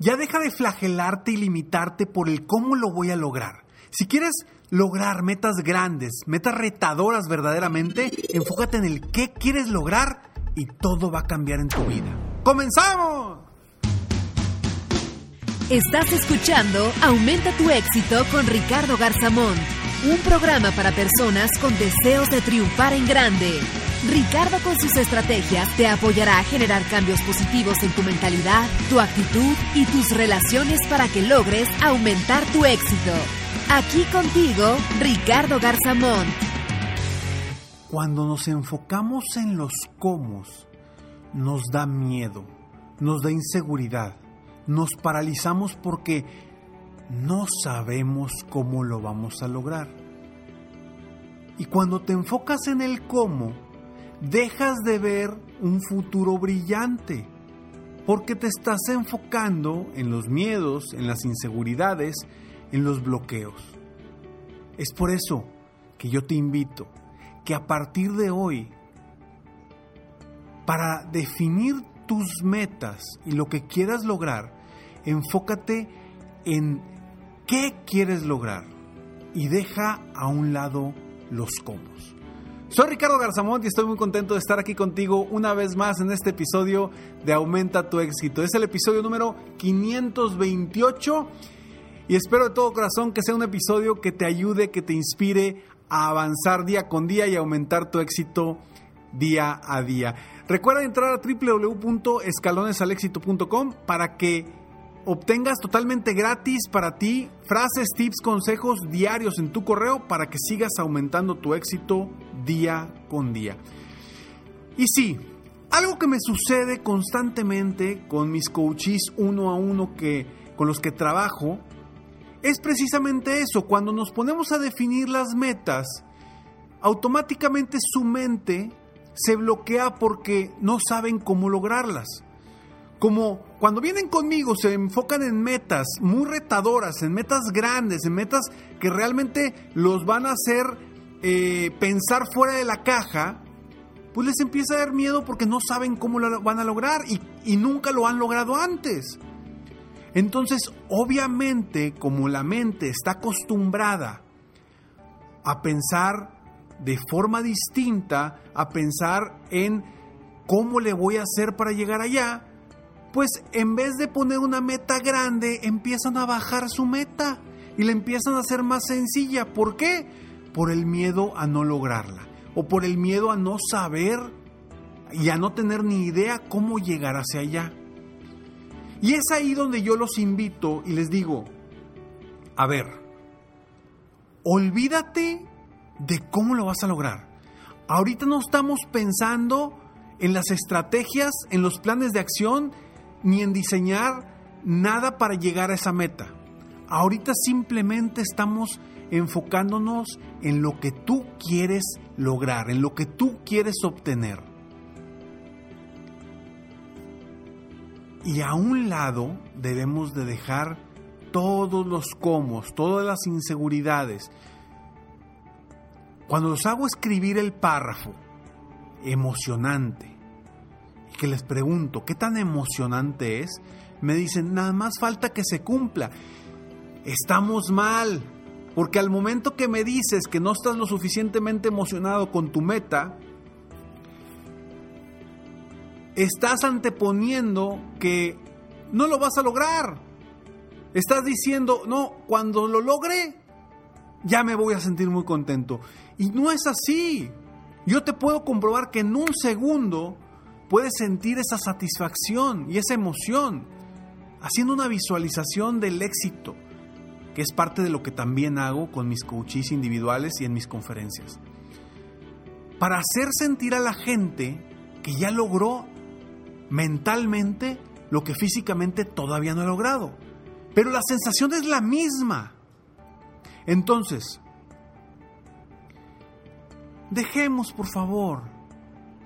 Ya deja de flagelarte y limitarte por el cómo lo voy a lograr. Si quieres lograr metas grandes, metas retadoras verdaderamente, enfócate en el qué quieres lograr y todo va a cambiar en tu vida. ¡Comenzamos! Estás escuchando Aumenta tu éxito con Ricardo Garzamón, un programa para personas con deseos de triunfar en grande. Ricardo con sus estrategias te apoyará a generar cambios positivos en tu mentalidad, tu actitud y tus relaciones para que logres aumentar tu éxito. Aquí contigo, Ricardo Garzamón. Cuando nos enfocamos en los cómo, nos da miedo, nos da inseguridad, nos paralizamos porque no sabemos cómo lo vamos a lograr. Y cuando te enfocas en el cómo, dejas de ver un futuro brillante, porque te estás enfocando en los miedos, en las inseguridades, en los bloqueos. Es por eso que yo te invito que a partir de hoy, para definir tus metas y lo que quieras lograr, enfócate en qué quieres lograr y deja a un lado los cómo. Soy Ricardo Garzamont y estoy muy contento de estar aquí contigo una vez más en este episodio de Aumenta tu éxito. Es el episodio número 528 y espero de todo corazón que sea un episodio que te ayude, que te inspire a avanzar día con día y aumentar tu éxito día a día. Recuerda entrar a www.escalonesalexito.com para que obtengas totalmente gratis para ti frases, tips, consejos diarios en tu correo para que sigas aumentando tu éxito día con día. Y sí, algo que me sucede constantemente con mis coaches uno a uno que, con los que trabajo es precisamente eso, cuando nos ponemos a definir las metas, automáticamente su mente se bloquea porque no saben cómo lograrlas. Como cuando vienen conmigo se enfocan en metas muy retadoras, en metas grandes, en metas que realmente los van a hacer eh, pensar fuera de la caja, pues les empieza a dar miedo porque no saben cómo lo van a lograr y, y nunca lo han logrado antes. Entonces, obviamente, como la mente está acostumbrada a pensar de forma distinta, a pensar en cómo le voy a hacer para llegar allá, pues en vez de poner una meta grande, empiezan a bajar su meta y la empiezan a hacer más sencilla. ¿Por qué? Por el miedo a no lograrla o por el miedo a no saber y a no tener ni idea cómo llegar hacia allá. Y es ahí donde yo los invito y les digo, a ver, olvídate de cómo lo vas a lograr. Ahorita no estamos pensando en las estrategias, en los planes de acción, ni en diseñar nada para llegar a esa meta. Ahorita simplemente estamos enfocándonos en lo que tú quieres lograr, en lo que tú quieres obtener. Y a un lado debemos de dejar todos los comos, todas las inseguridades. Cuando los hago escribir el párrafo emocionante, que les pregunto, ¿qué tan emocionante es? Me dicen, nada más falta que se cumpla. Estamos mal, porque al momento que me dices que no estás lo suficientemente emocionado con tu meta, estás anteponiendo que no lo vas a lograr. Estás diciendo, no, cuando lo logre, ya me voy a sentir muy contento. Y no es así. Yo te puedo comprobar que en un segundo puedes sentir esa satisfacción y esa emoción haciendo una visualización del éxito, es parte de lo que también hago con mis coaches individuales y en mis conferencias. Para hacer sentir a la gente que ya logró mentalmente lo que físicamente todavía no ha logrado. Pero la sensación es la misma. Entonces, dejemos por favor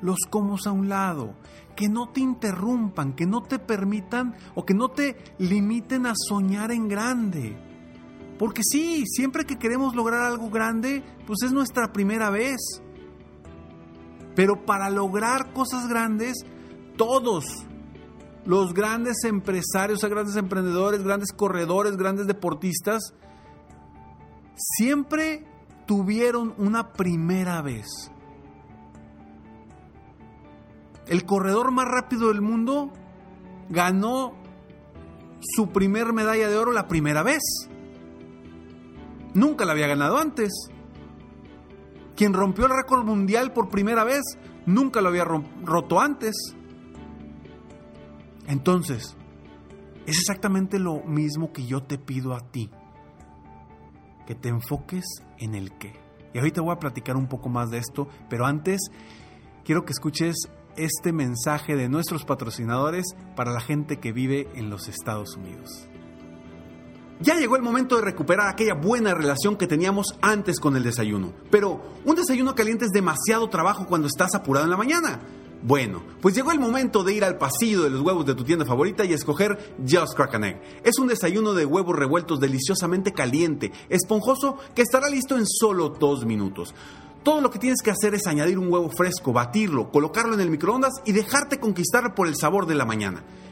los comos a un lado, que no te interrumpan, que no te permitan o que no te limiten a soñar en grande. Porque sí, siempre que queremos lograr algo grande, pues es nuestra primera vez. Pero para lograr cosas grandes, todos, los grandes empresarios, grandes emprendedores, grandes corredores, grandes deportistas, siempre tuvieron una primera vez. El corredor más rápido del mundo ganó su primer medalla de oro la primera vez. Nunca la había ganado antes. Quien rompió el récord mundial por primera vez nunca lo había roto antes. Entonces, es exactamente lo mismo que yo te pido a ti. Que te enfoques en el qué. Y ahorita voy a platicar un poco más de esto, pero antes quiero que escuches este mensaje de nuestros patrocinadores para la gente que vive en los Estados Unidos. Ya llegó el momento de recuperar aquella buena relación que teníamos antes con el desayuno. Pero un desayuno caliente es demasiado trabajo cuando estás apurado en la mañana. Bueno, pues llegó el momento de ir al pasillo de los huevos de tu tienda favorita y escoger Just Crack Egg. Es un desayuno de huevos revueltos deliciosamente caliente, esponjoso, que estará listo en solo dos minutos. Todo lo que tienes que hacer es añadir un huevo fresco, batirlo, colocarlo en el microondas y dejarte conquistar por el sabor de la mañana.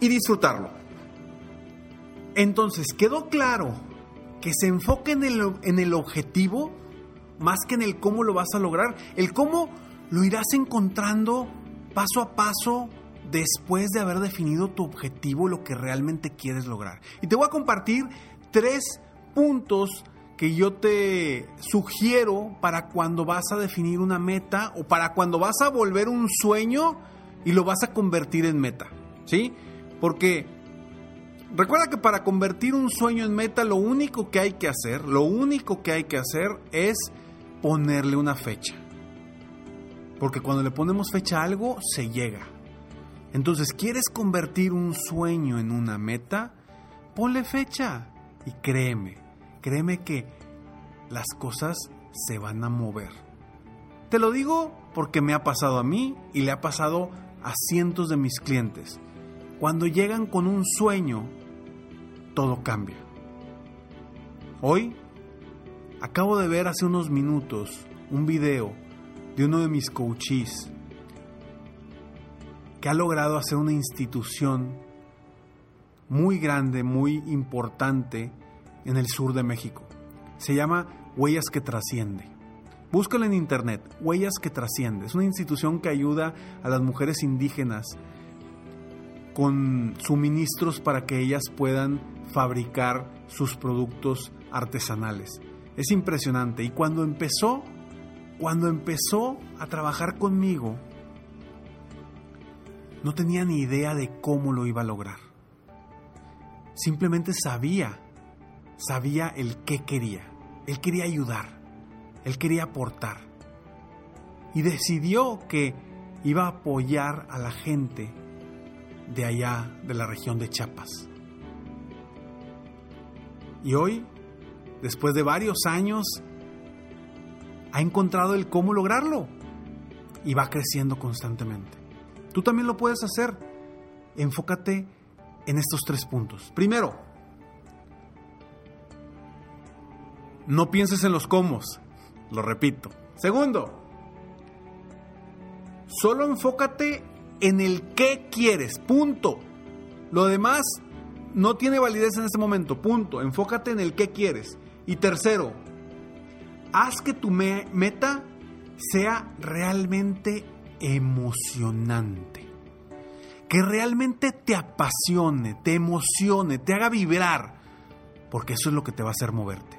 y disfrutarlo. Entonces, quedó claro que se enfoque en el, en el objetivo más que en el cómo lo vas a lograr. El cómo lo irás encontrando paso a paso después de haber definido tu objetivo, lo que realmente quieres lograr. Y te voy a compartir tres puntos que yo te sugiero para cuando vas a definir una meta o para cuando vas a volver un sueño y lo vas a convertir en meta. ¿Sí? Porque recuerda que para convertir un sueño en meta, lo único que hay que hacer, lo único que hay que hacer es ponerle una fecha. Porque cuando le ponemos fecha a algo, se llega. Entonces, ¿quieres convertir un sueño en una meta? Ponle fecha. Y créeme, créeme que las cosas se van a mover. Te lo digo porque me ha pasado a mí y le ha pasado a cientos de mis clientes. Cuando llegan con un sueño, todo cambia. Hoy acabo de ver hace unos minutos un video de uno de mis coaches que ha logrado hacer una institución muy grande, muy importante en el sur de México. Se llama Huellas que Trasciende. Búscalo en internet, Huellas que Trasciende. Es una institución que ayuda a las mujeres indígenas con suministros para que ellas puedan fabricar sus productos artesanales. Es impresionante. Y cuando empezó, cuando empezó a trabajar conmigo, no tenía ni idea de cómo lo iba a lograr. Simplemente sabía, sabía el qué quería. Él quería ayudar, él quería aportar. Y decidió que iba a apoyar a la gente de allá, de la región de Chiapas. Y hoy, después de varios años, ha encontrado el cómo lograrlo y va creciendo constantemente. Tú también lo puedes hacer. Enfócate en estos tres puntos. Primero, no pienses en los cómo, lo repito. Segundo, solo enfócate en el qué quieres. Punto. Lo demás no tiene validez en este momento. Punto. Enfócate en el qué quieres. Y tercero, haz que tu meta sea realmente emocionante. Que realmente te apasione, te emocione, te haga vibrar. Porque eso es lo que te va a hacer moverte.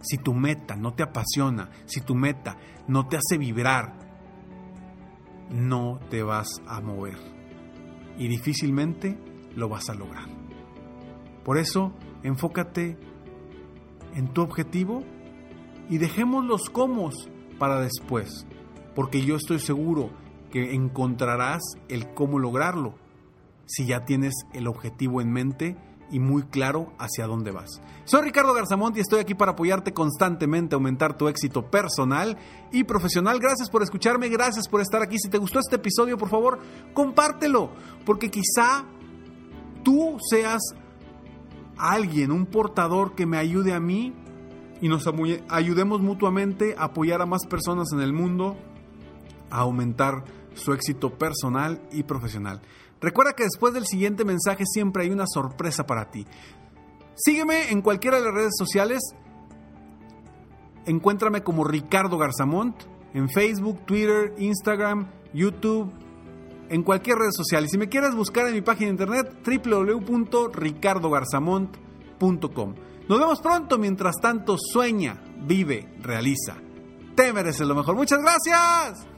Si tu meta no te apasiona, si tu meta no te hace vibrar, no te vas a mover. Y difícilmente lo vas a lograr. Por eso, enfócate en tu objetivo y dejemos los cómo para después, porque yo estoy seguro que encontrarás el cómo lograrlo si ya tienes el objetivo en mente y muy claro hacia dónde vas. Soy Ricardo Garzamont y estoy aquí para apoyarte constantemente, aumentar tu éxito personal y profesional. Gracias por escucharme, gracias por estar aquí. Si te gustó este episodio, por favor, compártelo, porque quizá tú seas alguien, un portador que me ayude a mí y nos ayudemos mutuamente a apoyar a más personas en el mundo a aumentar su éxito personal y profesional. Recuerda que después del siguiente mensaje siempre hay una sorpresa para ti. Sígueme en cualquiera de las redes sociales. Encuéntrame como Ricardo Garzamont en Facebook, Twitter, Instagram, YouTube, en cualquier red social. Y si me quieres buscar en mi página de internet www.ricardogarzamont.com. Nos vemos pronto. Mientras tanto, sueña, vive, realiza. Te mereces lo mejor. Muchas gracias.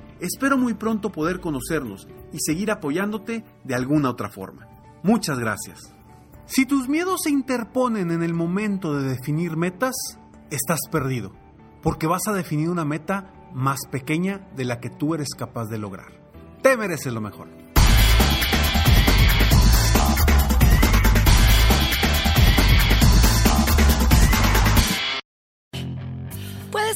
Espero muy pronto poder conocernos y seguir apoyándote de alguna otra forma. Muchas gracias. Si tus miedos se interponen en el momento de definir metas, estás perdido, porque vas a definir una meta más pequeña de la que tú eres capaz de lograr. Te mereces lo mejor.